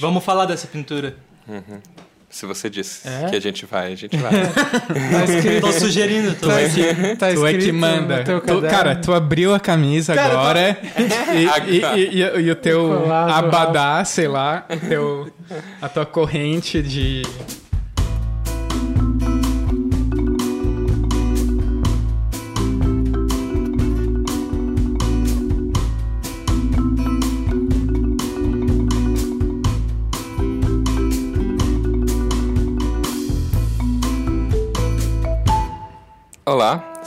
Vamos falar dessa pintura. Se você disse É? que a gente vai, a gente vai. Tá escrito, Tô sugerindo. Tô tá, escrito- tá tu é que manda. Tu- cara, tu abriu a camisa Cara, agora e, e- e- e- e o teu Colado, abadá, sei lá, teu, a tua corrente de.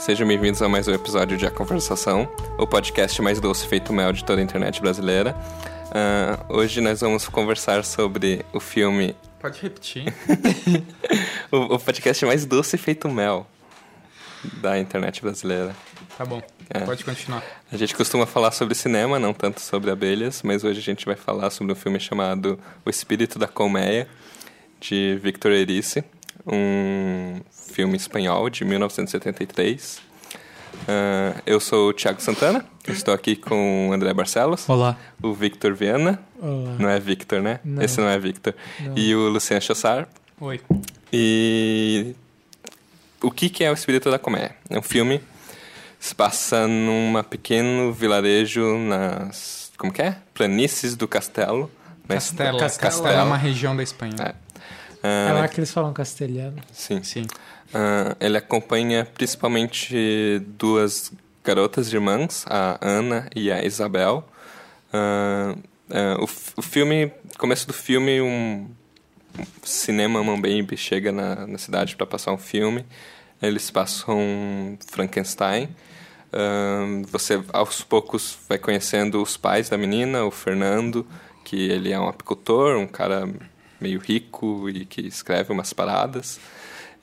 Sejam bem-vindos a mais um episódio de A Conversação, o podcast mais doce feito mel de toda a internet brasileira. Ah, hoje nós vamos conversar sobre o filme. Pode repetir. O, o podcast mais doce feito mel da internet brasileira. Tá bom. É. Pode continuar. A gente costuma falar sobre cinema, não tanto sobre abelhas, mas hoje a gente vai falar sobre um filme chamado O Espírito da Colmeia, de Victor Erice, um filme espanhol de 1973. Ah, eu sou o Thiago Santana, estou aqui com o André Barcelos, Olá. o Victor Viana, Olá. não é Victor, né? Não. Esse não é Victor, Não. e o Luciano Chassar. Oi. E o que, que é o Espírito da Colmeia? É um filme que se passa num pequeno vilarejo nas... Como que é? Planícies do Castelo. né? Castela. Castela. Castela é uma região da Espanha. É. É Ah, lá que eles falam castelhano. sim. Sim. Ah, ele acompanha principalmente duas garotas irmãs, a Ana e a Isabel. Ah, o, o filme, começo do filme, um cinema Mambembe chega na, na cidade para passar um filme. Eles passam Frankenstein. Ah, você aos poucos vai conhecendo os pais da menina, o Fernando, que ele é um apicultor, um cara meio rico e que escreve umas paradas.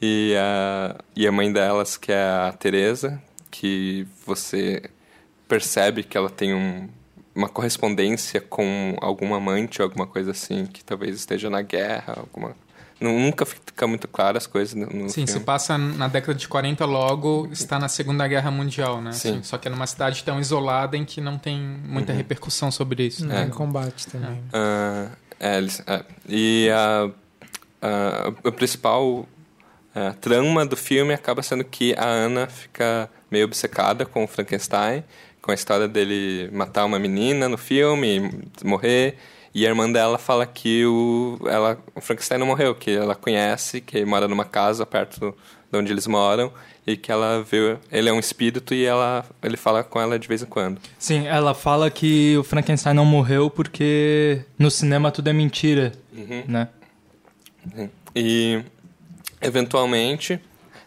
E a, e a mãe delas, que é a Teresa, que você percebe que ela tem um, uma correspondência com algum amante ou alguma coisa assim, que talvez esteja na guerra, alguma... Nu- Nunca fica muito claro as coisas no, Sim, se filme. passa na década de 40, logo está na Segunda Guerra Mundial, né? Sim. Assim, Só que é numa cidade tão isolada em que não tem muita repercussão sobre isso. Não É. tem combate também. Ah, é, eles- é. E a, a, a principal é, trama do filme acaba sendo que a Ana fica meio obcecada com o Frankenstein, com a história dele matar uma menina no filme, morrer. E a irmã dela fala que o, ela, o Frankenstein não morreu, que ela conhece, que mora numa casa perto de onde eles moram e que ela vê ele é um espírito e ela ele fala com ela de vez em quando. Sim, ela fala que o Frankenstein não morreu porque no cinema tudo é mentira, né? Sim. E eventualmente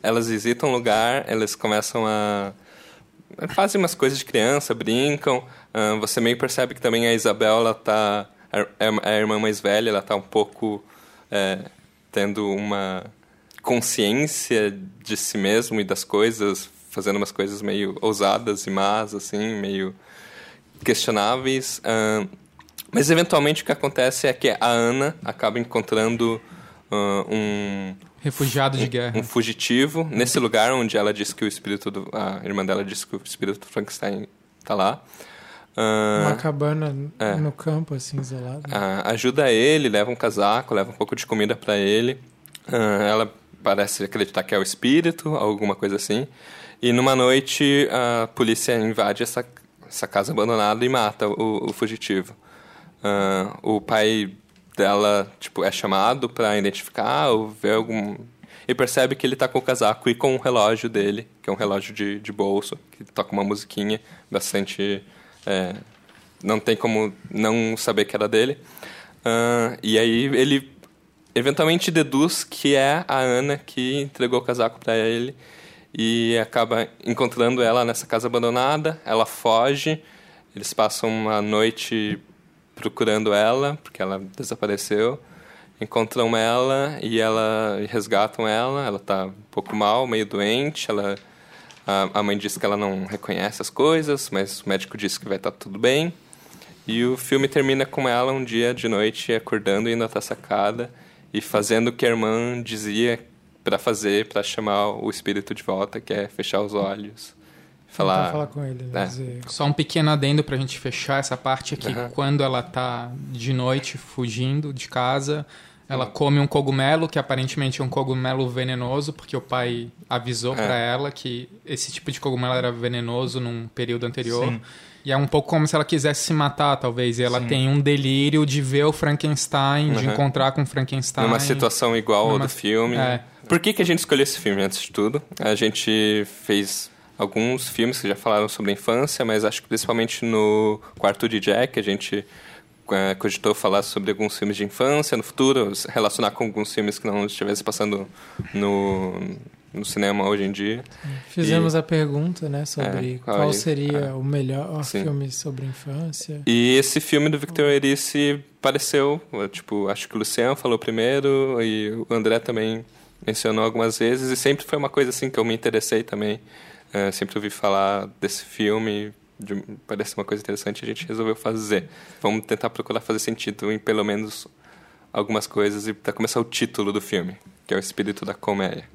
elas visitam o lugar, elas começam a fazem umas coisas de criança, brincam. ah, você meio percebe que também a Isabel ela tá é a a irmã mais velha, ela tá um pouco é, tendo uma consciência de si mesmo e das coisas, fazendo umas coisas meio ousadas e más assim, meio questionáveis. ah, mas eventualmente o que acontece é que a Ana acaba encontrando ah, um, Refugiado de guerra. um fugitivo nesse lugar onde ela disse que o espírito do, a irmã dela disse que o espírito do Frankenstein está lá. Ah, Uma cabana é. no campo, assim, isolado. ah, ajuda ele, leva um casaco, leva um pouco de comida para ele. Ela parece acreditar que é o espírito, alguma coisa assim. E numa noite a polícia invade essa, essa casa abandonada e mata o, o fugitivo. Ah, o pai dela tipo é chamado para identificar ou ver algum e percebe que ele tá com o casaco e com o relógio dele, que é um relógio de, de bolso, que toca uma musiquinha bastante é, não tem como não saber que era dele. Ah, e aí ele eventualmente deduz que é a Ana que entregou o casaco para ele e acaba encontrando ela nessa casa abandonada. Ela foge, eles passam uma noite procurando ela, porque ela desapareceu. Encontram ela e ela e resgatam ela. Ela tá um pouco mal, meio doente. Ela a, a mãe diz que ela não reconhece as coisas, mas o médico disse que vai estar tudo bem. E o filme termina com ela um dia de noite acordando, indo até a sacada e fazendo o que a irmã dizia para fazer, para chamar o espírito de volta, que é fechar os olhos, falar. Falar com ele, né? É. Dizer- Só um pequeno adendo pra gente fechar essa parte aqui. Aham. Quando ela tá de noite fugindo de casa, ela come um cogumelo, que aparentemente é um cogumelo venenoso, porque o pai avisou É. pra ela que esse tipo de cogumelo era venenoso num período anterior. Sim. E é um pouco como se ela quisesse se matar, talvez. E ela Sim. tem um delírio de ver o Frankenstein, de Uhum. encontrar com o Frankenstein. Numa situação igual ao Numa- do filme. É. Por que, que a gente escolheu esse filme, antes de tudo? A gente fez alguns filmes que já falaram sobre a infância, mas acho que principalmente no Quarto de Jack a gente eh, cogitou falar sobre alguns filmes de infância no futuro, relacionar com alguns filmes que não estivessem passando no, no cinema hoje em dia. Fizemos a pergunta, né, sobre É, qual qual é- seria é. o melhor Sim. filme sobre infância. E esse filme do Victor Erice pareceu, eh, tipo, acho que o Luciano falou primeiro e o André também mencionou algumas vezes e sempre foi uma coisa assim que eu me interessei também. Eh, sempre ouvi falar desse filme, de, parece uma coisa interessante a gente resolveu fazer. Vamos tentar procurar fazer sentido em pelo menos algumas coisas e para começar o título do filme, que é o espírito da comédia.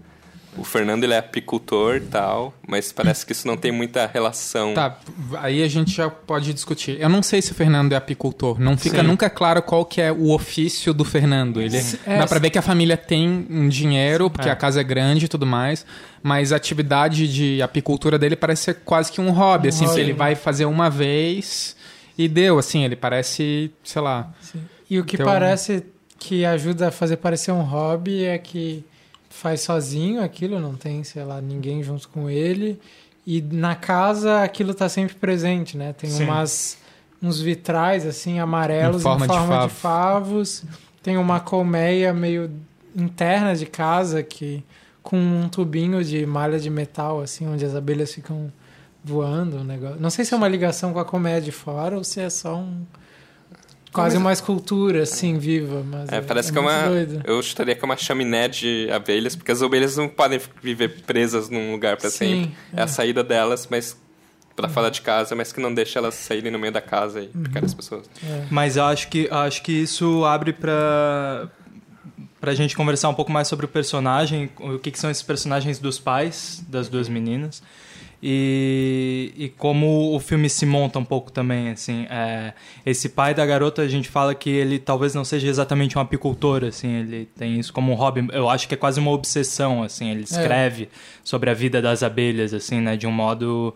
O Fernando ele é apicultor e tal, mas parece que isso não tem muita relação. Tá, aí a gente já pode discutir. Eu não sei se o Fernando é apicultor. Não fica Sim. nunca claro qual que é o ofício do Fernando. Ele É, dá pra ver que a família tem um dinheiro, porque É. a casa é grande e tudo mais, mas a atividade de apicultura dele parece ser quase que um hobby, Um assim, hobby, ele vai fazer uma vez e deu, assim, ele parece, sei lá. Sim. E o que Então- parece que ajuda a fazer parecer um hobby é que faz sozinho aquilo, não tem, sei lá, ninguém junto com ele. E na casa aquilo tá sempre presente, né? Tem Sim. umas uns vitrais assim amarelos Em forma de de, favo. favos. Tem uma colmeia meio interna de casa que com um tubinho de malha de metal assim, onde as abelhas ficam voando, um negócio. Não sei se é uma ligação com a colmeia de fora ou se é só um quase uma escultura assim viva, mas É, parece que é uma. doido. Eu chutaria que é uma chaminé de abelhas, porque as abelhas não podem viver presas num lugar para Sim, sempre. É. é. a saída delas, mas para fora de casa, mas que não deixa elas saírem no meio da casa e picar as pessoas. É. Mas eu acho que, acho que isso abre pra, pra gente conversar um pouco mais sobre o personagem, o que, que são esses personagens dos pais das duas meninas. E, e como o filme se monta um pouco também, assim. É, esse pai da garota, a gente fala que ele talvez não seja exatamente um apicultor, assim. Ele tem isso como um hobby. Eu acho que é quase uma obsessão, assim. Ele escreve sobre a vida das abelhas, assim, né? De um modo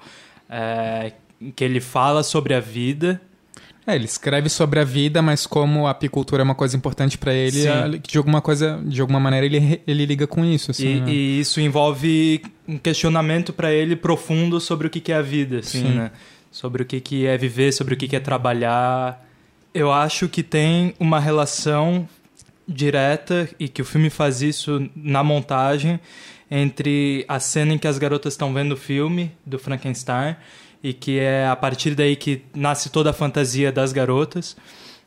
é, que ele fala sobre a vida... É, ele escreve sobre a vida, mas como a apicultura é uma coisa importante pra ele, a- de alguma coisa, de alguma maneira ele, ele liga com isso, assim. E, né? e isso envolve um questionamento para ele profundo sobre o que que é a vida, assim, Sim. né? Sobre o que que é viver, sobre o que que é trabalhar. Eu acho que tem uma relação direta e que o filme faz isso na montagem entre a cena em que as garotas estão vendo o filme do Frankenstein e que é a partir daí que nasce toda a fantasia das garotas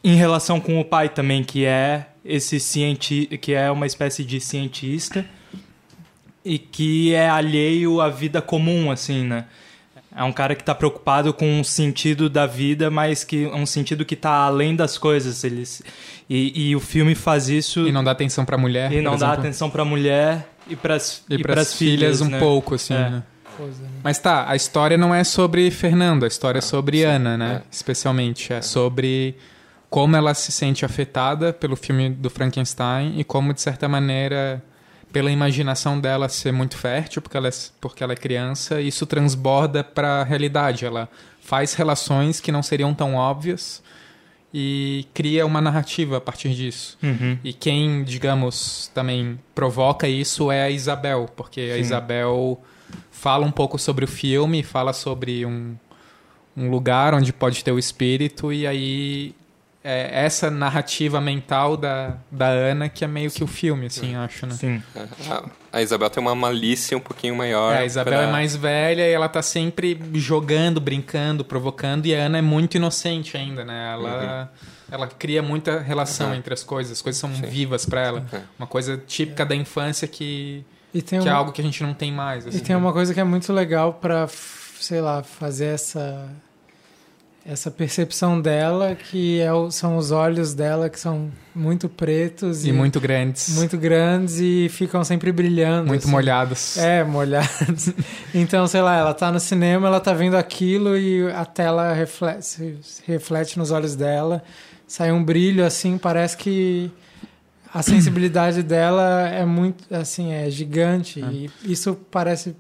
em relação com o pai também que é esse cienti que é uma espécie de cientista e que é alheio à vida comum assim né é um cara que está preocupado com o sentido da vida mas que é um sentido que está além das coisas eles e, e o filme faz isso E não dá atenção pra mulher. e não dá exemplo. atenção para a mulher e para as filhas, um né? pouco, assim, É. né? Coisa, né? Mas tá, a história não é sobre Fernando, a história é sobre Ana, né? é. Especialmente. É sobre como ela se sente afetada pelo filme do Frankenstein e como, de certa maneira, pela imaginação dela ser muito fértil, porque ela é, porque ela é criança, isso transborda pra realidade. Ela faz relações que não seriam tão óbvias e cria uma narrativa a partir disso. Uhum. E quem, digamos, também provoca isso é a Isabel, porque a Sim. Isabel fala um pouco sobre o filme, fala sobre um, um lugar onde pode ter o espírito, e aí é essa narrativa mental da, da Ana que é meio que o filme, assim, acho, né? sim A, a Isabel tem uma malícia um pouquinho maior. É, a Isabel pra- é mais velha e ela tá sempre jogando, brincando, provocando, e a Ana é muito inocente ainda, né? Ela, ela cria muita relação Uhum. entre as coisas, as coisas são Sim. vivas pra ela. Uhum. Uma coisa típica da infância que, E tem, que é uma, algo que a gente não tem mais. e assim. tem uma coisa que é muito legal pra, f- sei lá, fazer essa essa percepção dela que é o, são os olhos dela que são muito pretos e, muito grandes. muito grandes e ficam sempre brilhando. Muito assim. molhados. É, molhados. então, sei lá, ela tá no cinema, ela tá vendo aquilo e a tela reflete, reflete nos olhos dela. Sai um brilho assim, parece que a sensibilidade dela é muito, assim, é gigante. É. E isso parece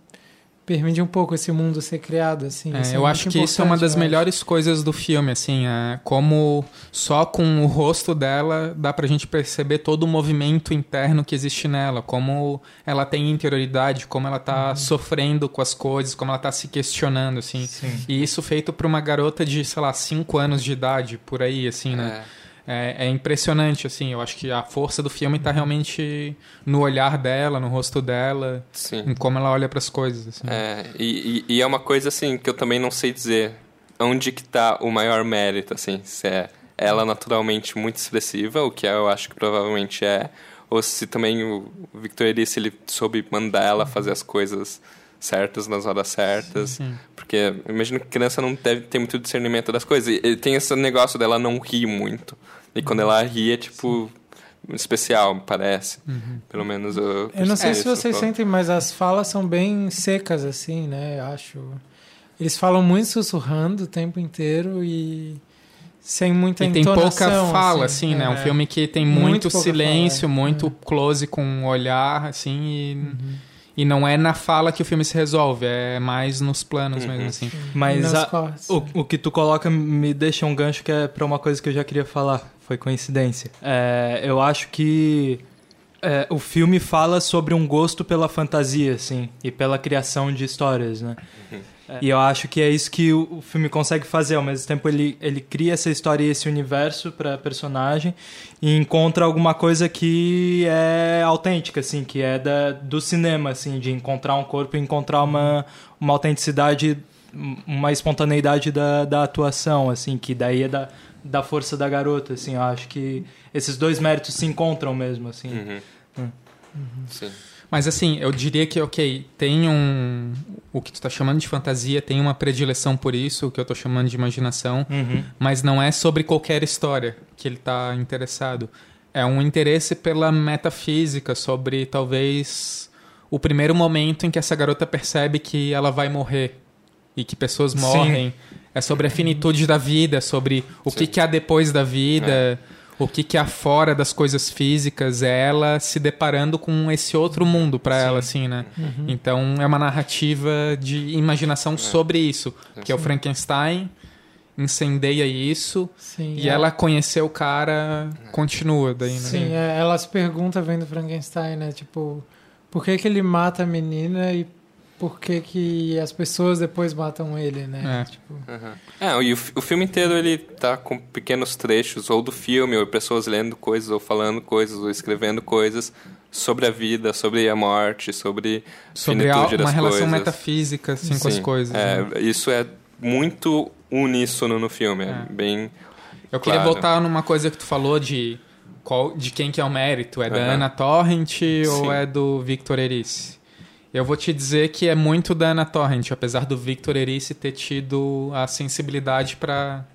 permite um pouco esse mundo ser criado, assim. É, é eu acho que isso é uma das melhores coisas do filme, assim, é como só com o rosto dela dá pra gente perceber todo o movimento interno que existe nela, como ela tem interioridade, como ela tá Uhum. sofrendo com as coisas, como ela tá se questionando, assim. Sim. E isso feito pra uma garota de, sei lá, 5 anos de idade, por aí, assim, né? É. É, é impressionante, assim. Eu acho que a força do filme tá realmente no olhar dela, no rosto dela, Sim. em como ela olha pras coisas, assim. É, e, e- é uma coisa assim que eu também não sei dizer onde que tá o maior mérito, assim, se é ela naturalmente muito expressiva, o que eu acho que provavelmente é, ou se também o Victor Erice ele soube mandar ela fazer as coisas certas nas horas certas, Sim. porque eu imagino que criança não deve ter muito discernimento das coisas. E tem esse negócio dela não rir muito. E quando ela ri é tipo especial, parece. Pelo menos eu Eu não sei se vocês sentem, mas as falas são bem secas, assim, né? Eu acho. Eles falam muito sussurrando o tempo inteiro e sem muita E tem pouca fala, assim, né? É. Um filme que tem Muito muito, silêncio, fala, é. muito close com o olhar, assim, e, e não é na fala que o filme se resolve, é mais nos planos Uhum. mesmo, assim. E Mas a- o, né? o que tu coloca me deixa um gancho que é pra uma coisa que eu já queria falar. Foi coincidência. É, eu acho que é, o filme fala sobre um gosto pela fantasia, assim, e pela criação de histórias, né? É, E eu acho que é isso que o, o filme consegue fazer. Ao mesmo tempo, ele, ele cria essa história e esse universo pra personagem e encontra alguma coisa que é autêntica, assim, que é da, do cinema, assim, de encontrar um corpo e encontrar uma, uma autenticidade, uma espontaneidade da, da atuação, assim, que daí é da, da força da garota, assim. Eu acho que esses dois méritos se encontram mesmo, assim. Uhum. Sim. Mas assim, eu diria que, ok, tem um. O que tu tá chamando de fantasia tem uma predileção por isso, o que eu tô chamando de imaginação, Uhum. mas não é sobre qualquer história que ele tá interessado. É um interesse pela metafísica, sobre talvez o primeiro momento em que essa garota percebe que ela vai morrer e que pessoas Sim. morrem. É sobre a finitude da vida, sobre o que, Sim. que há depois da vida, o que, que há fora das coisas físicas. É ela se deparando com esse outro mundo para ela, assim, né? Então é uma narrativa de imaginação sobre isso, que é o Frankenstein incendeia isso Sim, e é- ela conheceu o cara, continua daí, né? Sim, é, ela se pergunta vendo Frankenstein, né? Tipo, por que, que ele mata a menina e por que, que as pessoas depois matam ele, né? É. Tipo, Uhum. É, e o, o filme inteiro ele tá com pequenos trechos, ou do filme, ou pessoas lendo coisas, ou falando coisas, ou escrevendo coisas sobre a vida, sobre a morte, sobre, Sobre a- uma relação coisas. metafísica assim, com as Sim, coisas. é, né? Isso é muito uníssono no filme, é, É. bem... Eu queria claro. voltar numa coisa que tu falou de qual, de quem que é o mérito. É da Aham. Ana Torrent ou Sim. é do Victor Erice? Eu vou te dizer que é muito da Ana Torrent, apesar do Victor Erice ter tido a sensibilidade para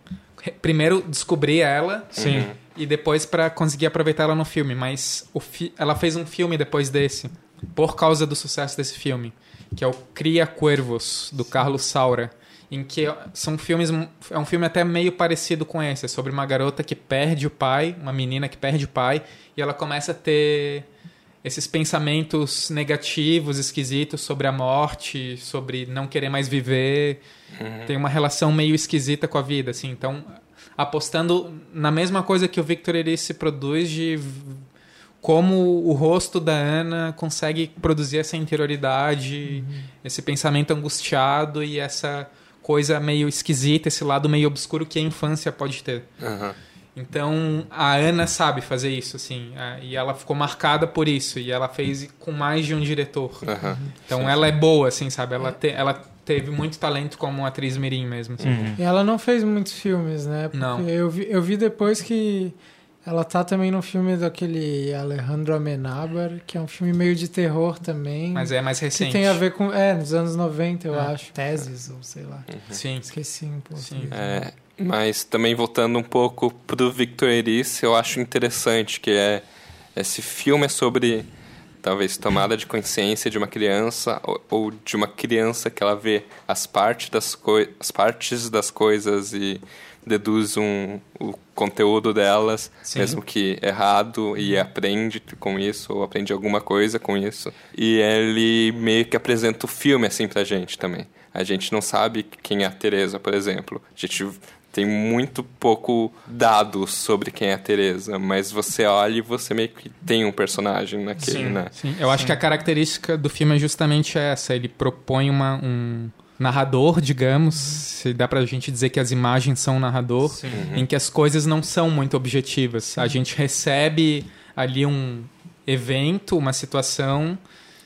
primeiro descobrir ela Sim. e depois para conseguir aproveitar ela no filme. Mas o fi- ela fez um filme depois desse, por causa do sucesso desse filme, que é o Cria Cuervos, do Carlos Saura. Em que são filmes. É um filme até meio parecido com esse. É sobre uma garota que perde o pai, uma menina que perde o pai, e ela começa a ter esses pensamentos negativos, esquisitos sobre a morte, sobre não querer mais viver. Tem uma relação meio esquisita com a vida, assim. Então, apostando na mesma coisa que o Victor Erice produz de como o rosto da Ana consegue produzir essa interioridade, esse pensamento angustiado e essa coisa meio esquisita, esse lado meio obscuro que a infância pode ter. Aham. Então a Ana sabe fazer isso, assim, é, e ela ficou marcada por isso, e ela fez com mais de um diretor. Então ela é boa, assim, sabe? Ela, te- ela teve muito talento como atriz mirim mesmo. assim. Uhum. E ela não fez muitos filmes, né? Porque Não. Eu vi, eu vi depois que ela tá também no filme daquele Alejandro Amenábar, que é um filme meio de terror também. Mas é mais que recente. tem a ver com. É, nos anos 90, eu É. acho. Teses, ou sei lá. Sim. Esqueci um pouco. Sim. É, Mas também voltando um pouco pro Victor Erice, eu acho interessante que é esse filme é sobre talvez tomada de consciência de uma criança ou, ou de uma criança que ela vê as partes das, as partes das coisas e deduz um, o conteúdo delas, Sim. mesmo que errado, e aprende com isso, ou aprende alguma coisa com isso. E ele meio que apresenta o filme assim pra gente também. A gente não sabe quem é a Teresa, por exemplo. A gente tem muito pouco dados sobre quem é a Teresa, mas você olha e você meio que tem um personagem naquele, sim, né? Sim, eu acho sim. que a característica do filme é justamente essa. Ele propõe uma, um narrador, digamos, se dá pra gente dizer que as imagens são um narrador, uhum. em que as coisas não são muito objetivas. A gente recebe ali um evento, uma situação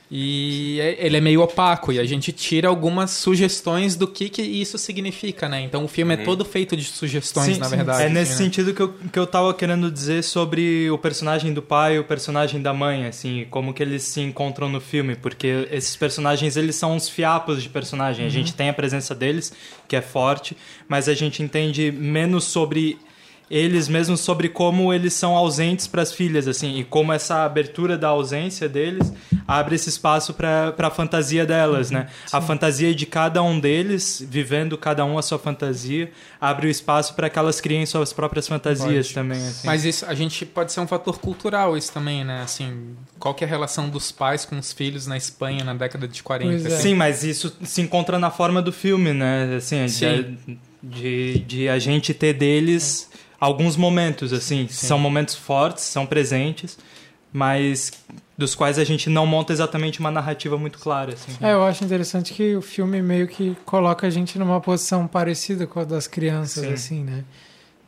e é, ele é meio opaco e a gente tira algumas sugestões do que, que isso significa, né? Então o filme é uhum. é todo feito de sugestões, sim, na verdade. É nesse assim, né? sentido que eu, que eu tava querendo dizer sobre o personagem do pai e o personagem da mãe, assim, como que eles se encontram no filme, porque esses personagens, eles são uns fiapos de personagem. Uhum. A gente tem a presença deles, que é forte, mas a gente entende menos sobre eles mesmos sobre como eles são ausentes para as filhas, assim, e como essa abertura da ausência deles abre esse espaço para a fantasia delas, né? Sim. A fantasia de cada um deles, vivendo cada um a sua fantasia, abre o espaço para que elas criem suas próprias fantasias pode. também. Assim. Mas isso, a gente pode ser um fator cultural isso também, né? Assim, qual que é a relação dos pais com os filhos na Espanha na década de 40? É. Sim, mas isso se encontra na forma do filme, né? Assim, Sim. De, de, de a gente ter deles alguns momentos, assim. Sim. São momentos fortes, são presentes, mas dos quais a gente não monta exatamente uma narrativa muito clara. Assim. É, eu acho interessante que o filme meio que coloca a gente numa posição parecida com a das crianças, Sim. assim, né?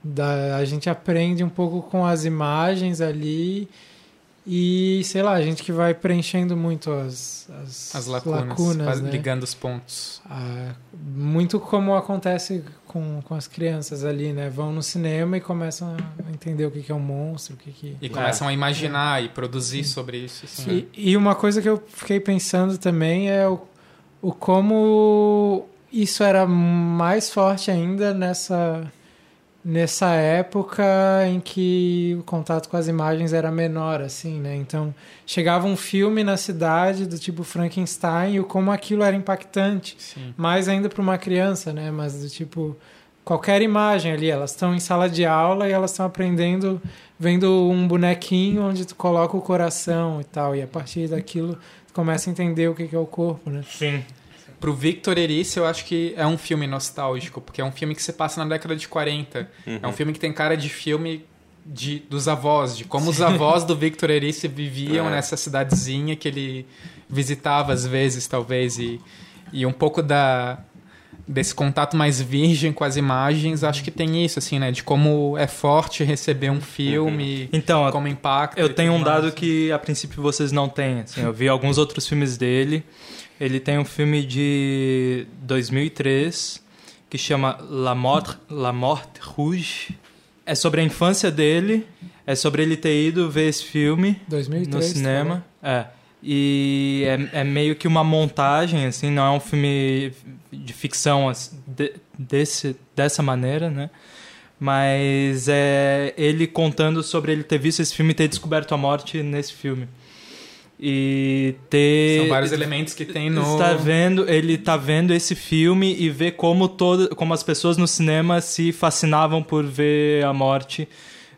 Da, a gente aprende um pouco com as imagens ali e, sei lá, a gente que vai preenchendo muito as, as, as lacunas, lacunas né? ligando os pontos. Ah, muito como acontece com, com as crianças ali, né? Vão no cinema e começam a entender o que, que é um monstro, o que, que... E começam é. a imaginar é. e produzir Sim. sobre isso. Assim. E, e, uma coisa que eu fiquei pensando também é o, o como isso era mais forte ainda nessa nessa época em que o contato com as imagens era menor, assim, né? Então, chegava um filme na cidade do tipo Frankenstein e como aquilo era impactante. Sim. Mais ainda para uma criança, né? Mas do tipo qualquer imagem ali, elas estão em sala de aula e elas estão aprendendo vendo um bonequinho onde tu coloca o coração e tal, e a partir daquilo tu começa a entender o que é o corpo, né? Sim. Pro Victor Erice, eu acho que é um filme nostálgico, porque é um filme que se passa na década de 40. Uhum. É um filme que tem cara de filme de, dos avós, de como Sim. os avós do Victor Erice viviam é. nessa cidadezinha que ele visitava às vezes, talvez, e, e um pouco da desse contato mais virgem com as imagens, acho que tem isso, assim, né? De como é forte receber um filme, uhum. então, como impacta. Eu tenho um dado mais. que a princípio vocês não têm. Assim, eu vi alguns outros filmes dele ele tem um filme de 2003 que chama La Mort, La Mort Rouge. É sobre a infância dele, é sobre ele ter ido ver esse filme 2003, no cinema. Tá é. E é, é, meio que uma montagem, assim, não é um filme de ficção assim, de, desse, dessa maneira, né? Mas é ele contando sobre ele ter visto esse filme e ter descoberto a morte nesse filme e ter são vários elementos que tem no está vendo ele está vendo esse filme e vê como todo como as pessoas no cinema se fascinavam por ver a morte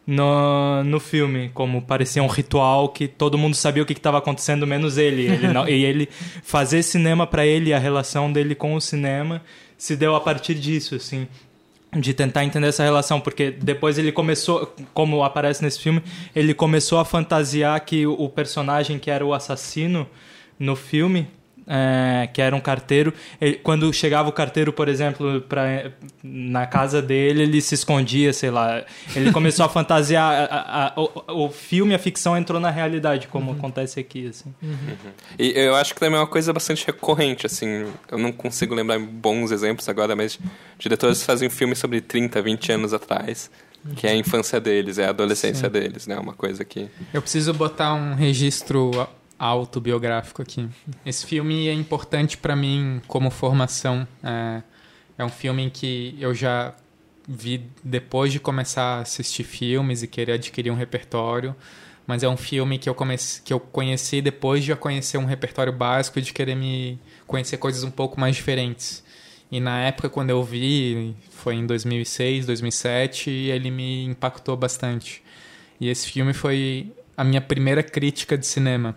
no, no filme como parecia um ritual que todo mundo sabia o que estava acontecendo menos ele, ele não, e ele fazer cinema para ele a relação dele com o cinema se deu a partir disso assim de tentar entender essa relação, porque depois ele começou, como aparece nesse filme, ele começou a fantasiar que o personagem que era o assassino no filme é, que era um carteiro. Ele, quando chegava o carteiro, por exemplo, pra, na casa dele, ele se escondia, sei lá. Ele começou a fantasiar. A, a, o, o, filme, a ficção entrou na realidade, como uhum. acontece aqui. Assim. Uhum. E eu acho que também é uma coisa bastante recorrente. assim Eu não consigo lembrar bons exemplos agora, mas diretores fazem filmes sobre 30, 20 anos atrás que é a infância deles, é a adolescência Sim. deles, né? Uma coisa que... Eu preciso botar um registro autobiográfico aqui. Esse filme é importante para mim como formação. É, é um filme que eu já vi depois de começar a assistir filmes e querer adquirir um repertório. Mas é um filme que eu, comece, que eu conheci depois de já conhecer um repertório básico e de querer me conhecer coisas um pouco mais diferentes. E na época, quando eu vi, foi em 2006, 2007, ele me impactou bastante. E esse filme foi a minha primeira crítica de cinema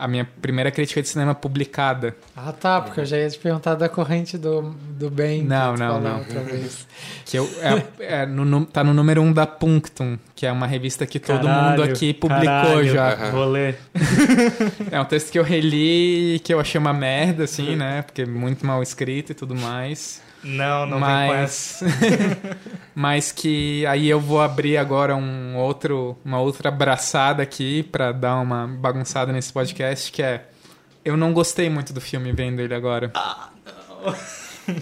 a minha primeira crítica de cinema publicada. Ah, tá, porque eu já ia te perguntar da corrente do, do bem. Não, não, não. que eu, é, é, no, tá no número um da Punctum, que é uma revista que todo caralho, mundo aqui publicou caralho, já. Vou ler. é um texto que eu reli e que eu achei uma merda, assim, né? Porque é muito mal escrito e tudo mais. Não, não mas... mas que aí eu vou abrir agora um outro, uma outra abraçada aqui para dar uma bagunçada nesse podcast, que é eu não gostei muito do filme vendo ele agora. Ah, não.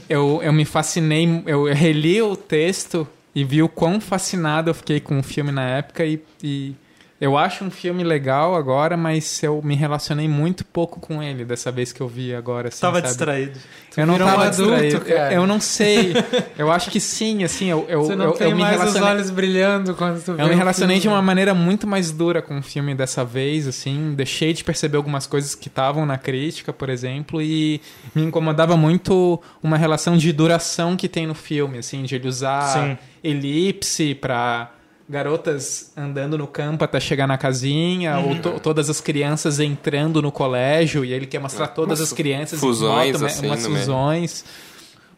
Eu, eu me fascinei, eu reli o texto e vi o quão fascinado eu fiquei com o filme na época e, e eu acho um filme legal agora, mas eu me relacionei muito pouco com ele dessa vez que eu vi agora. Assim, tava sabe? distraído. Tu eu não tava um distraído. Cara. Eu, eu, não sei. eu acho que sim, assim, eu, eu, Você não eu, tem eu me mais relacionei... os olhos brilhando quando tu Eu me relacionei um de uma maneira muito mais dura com o filme dessa vez, assim. Deixei de perceber algumas coisas que estavam na crítica, por exemplo, e me incomodava muito uma relação de duração que tem no filme, assim, de ele usar sim. elipse pra garotas andando no campo até chegar na casinha, uhum. ou to todas as crianças entrando no colégio, e ele quer mostrar todas Umas as crianças fusões, moto, assim, umas fusões.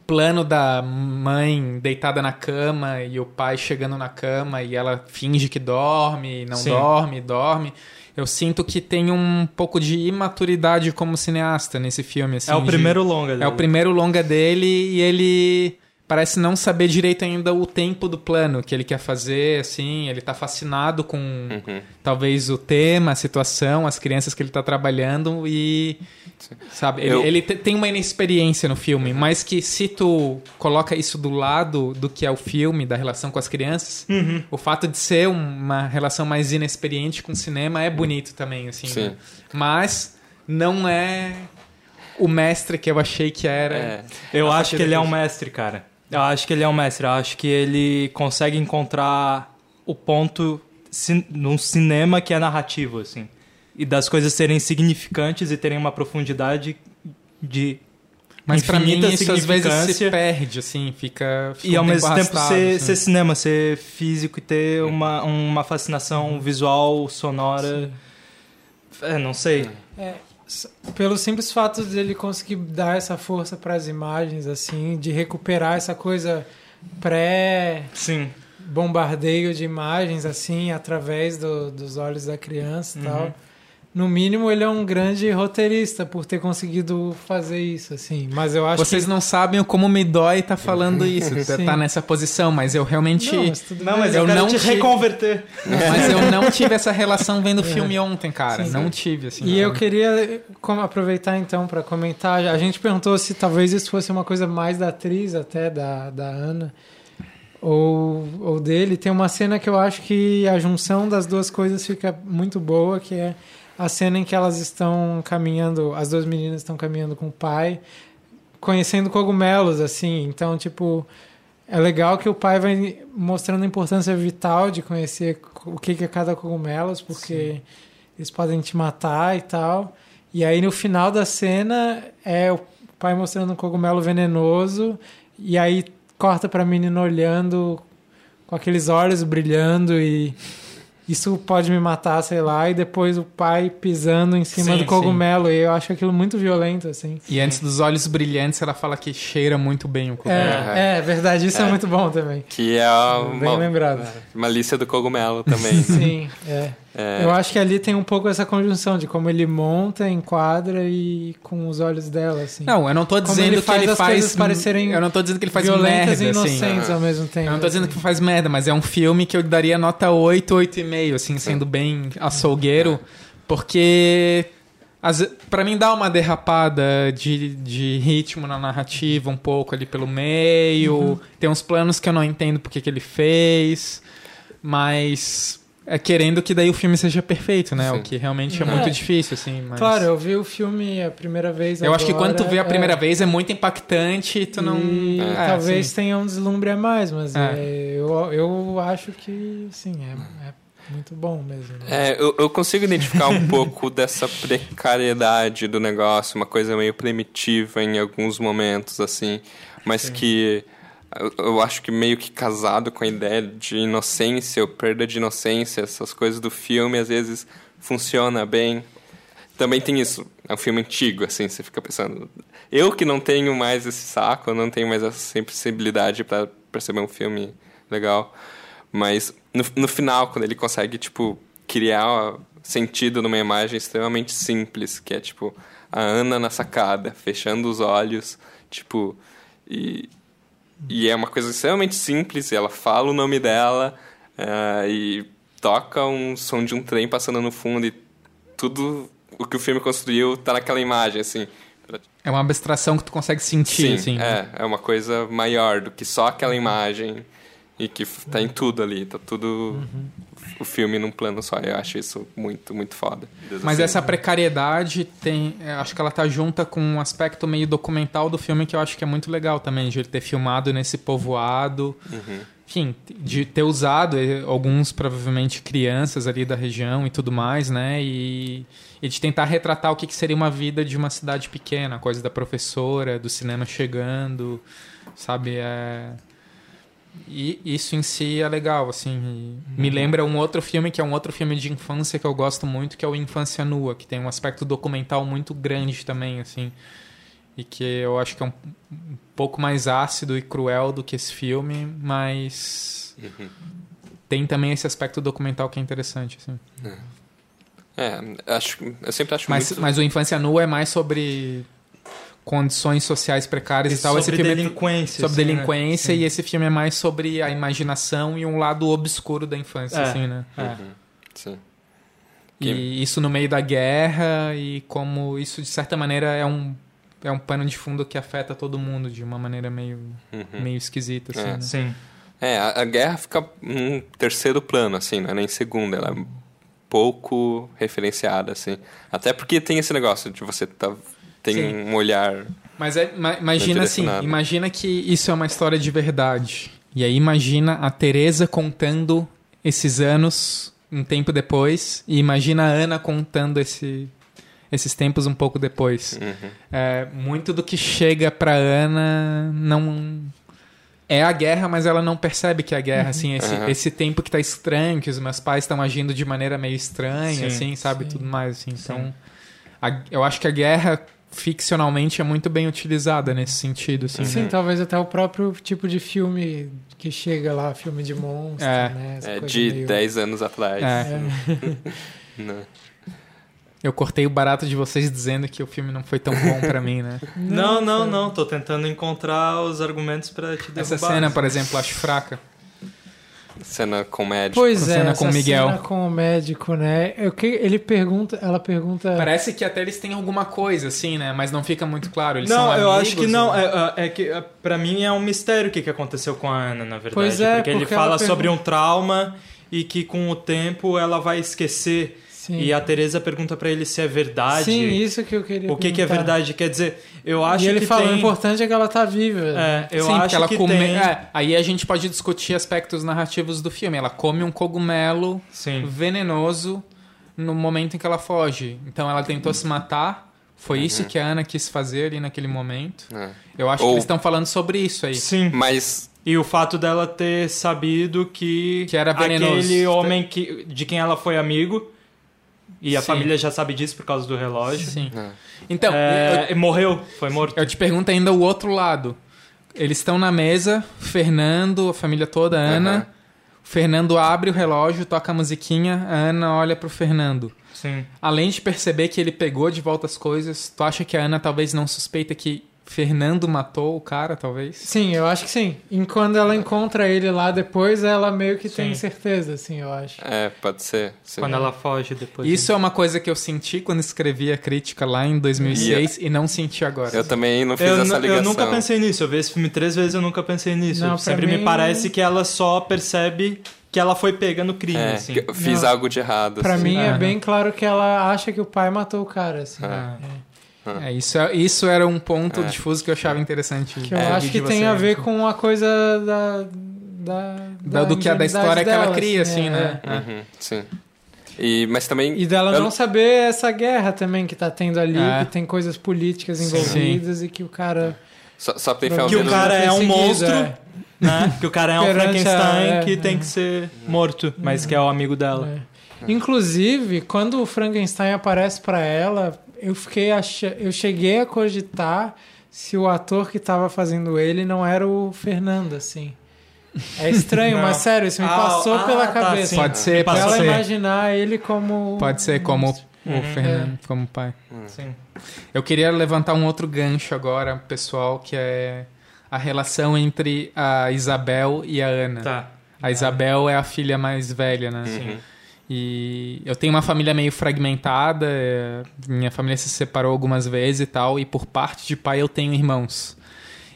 Plano da mãe deitada na cama e o pai chegando na cama e ela finge que dorme, não Sim. dorme, dorme. Eu sinto que tem um pouco de imaturidade como cineasta nesse filme. Assim, é o de... primeiro longa dele. É o primeiro longa dele e ele parece não saber direito ainda o tempo do plano que ele quer fazer, assim, ele tá fascinado com uhum. talvez o tema, a situação, as crianças que ele tá trabalhando e sabe, Eu... ele, ele, tem uma inexperiência no filme, mas que se tu coloca isso do lado do que é o filme, da relação com as crianças, uhum. o fato de ser uma relação mais inexperiente com o cinema é bonito também, assim, né? mas não é o mestre que eu achei que era. É. Eu acho que ele é um mestre, cara. Eu acho que ele é um mestre. Eu acho que ele consegue encontrar o ponto num cinema que é narrativo, assim. E das coisas serem significantes e terem uma profundidade de mas pra mim isso às vezes se perde, assim, fica. fica e ao mesmo tempo ser, assim. ser, cinema, ser físico e ter uma, uma fascinação visual, sonora. Sim. É, não sei. É, pelo simples fato de ele conseguir dar essa força para as imagens, assim, de recuperar essa coisa pré. Sim. Bombardeio de imagens, assim, através do, dos olhos da criança e uhum. tal no mínimo ele é um grande roteirista por ter conseguido fazer isso, assim. Mas eu acho Vocês que... não sabem como me dói estar tá falando isso, tá nessa posição, mas eu realmente Não, mas, não, mas eu, eu não te tive... reconverter. Mas eu não tive essa relação vendo o é. filme ontem, cara. Sim, não sim. tive assim. E eu queria aproveitar então para comentar, a gente perguntou se talvez isso fosse uma coisa mais da atriz até da da Ana ou, ou dele. Tem uma cena que eu acho que a junção das duas coisas fica muito boa, que é a cena em que elas estão caminhando, as duas meninas estão caminhando com o pai, conhecendo cogumelos, assim. Então, tipo, é legal que o pai vai mostrando a importância vital de conhecer o que é cada cogumelo, porque Sim. eles podem te matar e tal. E aí, no final da cena, é o pai mostrando um cogumelo venenoso, e aí corta pra menina olhando com aqueles olhos brilhando e isso pode me matar, sei lá, e depois o pai pisando em cima sim, do cogumelo. Sim. E eu acho aquilo muito violento, assim. E antes dos olhos brilhantes, ela fala que cheira muito bem o cogumelo. É, é verdade, isso é, é muito bom também. Que é uma, bem lembrado. Malícia do cogumelo também. sim, é. É. Eu acho que ali tem um pouco essa conjunção de como ele monta, enquadra e com os olhos dela, assim. Não, eu não tô dizendo ele que ele faz parecerem Eu não tô dizendo que ele faz merda, e inocentes assim. ao mesmo tempo. Eu não tô dizendo que faz merda, mas é um filme que eu daria nota 8, 8,5, assim, sendo bem açougueiro, porque para mim dá uma derrapada de, de ritmo na narrativa um pouco ali pelo meio. Uhum. Tem uns planos que eu não entendo porque que ele fez, mas é querendo que daí o filme seja perfeito, né? Sim. O que realmente é, É. muito difícil, assim. Mas... Claro, eu vi o filme a primeira vez Eu acho que agora, quando tu vê a primeira é, vez é muito impactante e tu não. E É, talvez sim. tenha um deslumbre a mais, mas É. é, eu, eu acho que, sim, é, é muito bom mesmo. né? É, eu, eu consigo identificar um pouco dessa precariedade do negócio, uma coisa meio primitiva em alguns momentos, assim, mas que eu, acho que meio que casado com a ideia de inocência ou perda de inocência, essas coisas do filme às vezes funciona bem. Também tem isso, é um filme antigo, assim, você fica pensando. Eu que não tenho mais esse saco, não tenho mais essa sensibilidade para perceber um filme legal. Mas no, no final, quando ele consegue, tipo, criar sentido numa imagem extremamente simples, que é, tipo, a Ana na sacada, fechando os olhos, tipo, e, e é uma coisa extremamente simples, ela fala o nome dela, eh, e toca um som de um trem passando no fundo, e tudo o que o filme construiu tá naquela imagem, assim. É uma abstração que tu consegue sentir, assim. é, é uma coisa maior do que só aquela imagem e que tá em tudo ali, tá tudo o filme num plano só. Eu acho isso muito, muito foda. Mas Assim, essa precariedade tem. Acho que ela tá junta com um aspecto meio documental do filme que eu acho que é muito legal também, de ele ter filmado nesse povoado. Uhum. Enfim, de ter usado eh, alguns, provavelmente, crianças ali da região e tudo mais, né? E, e de tentar retratar o que, que seria uma vida de uma cidade pequena, a coisa da professora, do cinema chegando, sabe? É... E isso em si é legal, assim. Me lembra um outro filme que é um outro filme de infância que eu gosto muito, que é o Infância Nua, que tem um aspecto documental muito grande também, assim. E que eu acho que é um, um pouco mais ácido e cruel do que esse filme, mas Uhum. tem também esse aspecto documental que é interessante, assim. É, acho, eu sempre acho Mas, muito... mas o Infância Nua é mais sobre condições sociais precárias e tal. Esse sobre filme é delinquência. sobre assim, né? delinquência Sim. e esse filme é mais sobre a imaginação e um lado obscuro da infância, É, assim, né? é. Uhum, Sim. Que- E isso no meio da guerra e como isso, de certa maneira, é um, é um pano de fundo que afeta todo mundo de uma maneira meio, Uhum. meio esquisita, assim, É. né? Sim. É, a, a guerra fica em terceiro plano, assim, não é nem segundo. Ela é pouco referenciada, assim. Até porque tem esse negócio de você tá, tem Sim. um olhar... Mas é, ma- imagina assim, imagina que isso é uma história de verdade. E aí imagina a Teresa contando esses anos um tempo depois e imagina a Ana contando esse, esses tempos um pouco depois. Uhum. É, muito do que chega pra Ana não é a guerra, mas ela não percebe que é a guerra, assim, esse, Aham. esse tempo que tá estranho, que os meus pais estão agindo de maneira meio estranha, Sim, assim, sabe, sim. tudo mais, assim. Então, a- eu acho que a guerra ficcionalmente é muito bem utilizada nesse sentido, assim. Sim, né? talvez até o próprio tipo de filme que chega lá, filme de monstro, É. né? essa É coisa de meio- 10 anos atrás. É. Né? Eu cortei o barato de vocês dizendo que o filme não foi tão bom pra mim, né? Não, não, não. Tô tentando encontrar os argumentos pra te derrubar. Essa cena, por exemplo, acho fraca. Cena comédia. Pois A é, cena essa com o Miguel. cena com o médico, né? Eu, que, ele pergunta, ela pergunta... Parece que até eles têm alguma coisa, assim, né? Mas não fica muito claro. Eles não, são eu amigos, acho que não. né? É, é que é, pra mim é um mistério o que, que aconteceu com a Ana, na verdade. Pois é, porque, ele porque fala ela sobre pergunta- um trauma e que com o tempo ela vai esquecer. Sim. E a Teresa pergunta pra ele se é verdade. Sim, isso que eu queria o que, que é verdade? Quer dizer, eu acho e ele que fala, o tem. importante é que ela tá viva. É, eu Sim, acho ela que come... tem. é, aí a gente pode discutir aspectos narrativos do filme. Ela come um cogumelo Sim. venenoso no momento em que ela foge. Então ela tentou se matar. Foi Uhum. isso que a Ana quis fazer ali naquele momento. É. Eu acho Ou- que eles estão falando sobre isso aí. Sim. Mas E o fato dela ter sabido que, Que era venenoso. aquele homem que, de quem ela foi amigo, e a Sim. família já sabe disso por causa do relógio, Sim. É. Então, é, eu, morreu, foi morto. eu te pergunto ainda o outro lado. Eles estão na mesa, Fernando, a família toda, a Ana. Aham. O Fernando abre o relógio, toca a musiquinha, a Ana olha pro Fernando. Sim. Além de perceber que ele pegou de volta as coisas, tu acha que a Ana talvez não suspeita que Fernando matou o cara, talvez? Sim, eu acho que sim. E quando ela encontra ele lá depois, ela meio que tem Sim. certeza, assim, eu acho. é, pode ser. sim. Quando ela foge depois. Isso é uma coisa que eu senti quando escrevi a crítica lá em 2006 e não senti agora. Eu também não fiz Eu, essa ligação. eu nunca pensei nisso. Eu vi esse filme três vezes eu nunca pensei nisso. Não, Sempre me mim- parece que ela só percebe que ela foi pegando crime, É, assim. fiz Não. algo de errado. Pra assim. mim é Aham. bem claro que ela acha que o pai matou o cara, assim. Ah. É. É, isso, é- isso era um ponto É. difuso que eu achava interessante. Que eu de acho que tem a ver com a coisa da. da, Da- do que é da história que ela cria, assim, é, né? é. Uhum, sim. E, mas também. E dela eu- não saber essa guerra também que tá tendo ali, É. que tem coisas políticas Sim. envolvidas e que o cara. Só, só pra Que o Que o dedo cara é um monstro, é. né? Que o cara é um Frankenstein é, que é. tem que ser morto, mas que é o amigo dela. É. Inclusive, quando o Frankenstein aparece pra ela, eu fiquei acha... eu cheguei a cogitar se o ator que tava fazendo ele não era o Fernando, assim. É estranho, Não. mas sério, isso me Ah, passou ah, pela tá, cabeça. sim. Pode ser, pode ela ser. imaginar ele como. Pode ser como o Uhum. Fernando, como pai. Sim. Eu queria levantar um outro gancho agora, pessoal, que é a relação entre a Isabel e a Ana. Tá. A Isabel é a filha mais velha, né? Uhum. E eu tenho uma família meio fragmentada, é, minha família se separou algumas vezes e tal, e por parte de pai eu tenho irmãos.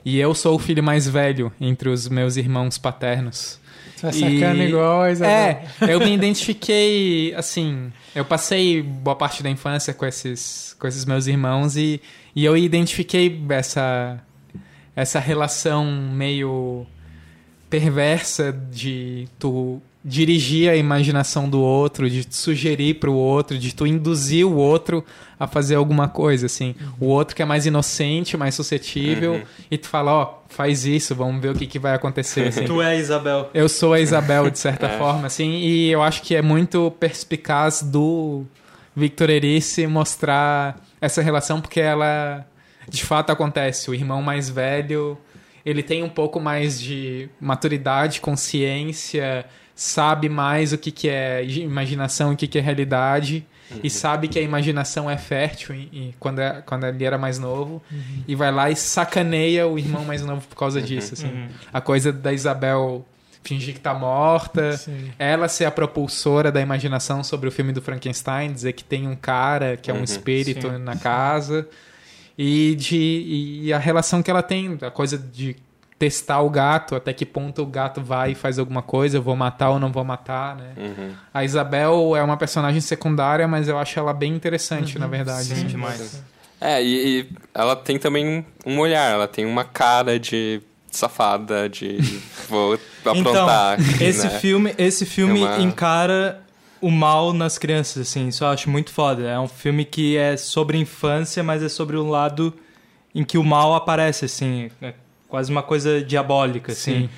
E eu sou o filho mais velho entre os meus irmãos paternos. Tá sacana E- igual a Isabel. É, eu me identifiquei, assim, eu passei boa parte da infância com esses, com esses meus irmãos e, e eu identifiquei essa, essa relação meio perversa de tu dirigir a imaginação do outro, de sugerir pro outro, de tu induzir o outro a fazer alguma coisa, assim. O outro que é mais inocente, mais suscetível, Uhum. e tu fala, ó, faz isso, vamos ver o que, que vai acontecer, assim. Tu é Isabel. Eu sou a Isabel, de certa É. forma, assim, e eu acho que é muito perspicaz do Victor Erice mostrar essa relação, porque ela de fato acontece. O irmão mais velho, ele tem um pouco mais de maturidade, consciência, sabe mais o que, que é imaginação e o que, que é realidade. E sabe que a imaginação é fértil e, e quando, é- quando ele era mais novo. E vai lá e sacaneia o irmão mais novo por causa disso. Assim. Uhum. A coisa da Isabel fingir que tá morta. Sim. Ela ser a propulsora da imaginação sobre o filme do Frankenstein, dizer que tem um cara que é um Uhum, espírito sim. na casa. E, de, e a relação que ela tem, a coisa de testar o gato, até que ponto o gato vai e faz alguma coisa, eu vou matar ou não vou matar, né? Uhum. A Isabel é uma personagem secundária, mas eu acho ela bem interessante, na verdade. Sim, assim. demais. É, e, e ela tem também um olhar, ela tem uma cara de safada, de vou aprontar. aqui, Então, esse né? filme, esse filme É uma- encara o mal nas crianças, assim, isso eu acho muito foda. É um filme que é sobre infância, mas é sobre o lado em que o mal aparece, assim, é quase uma coisa diabólica, assim. Sim.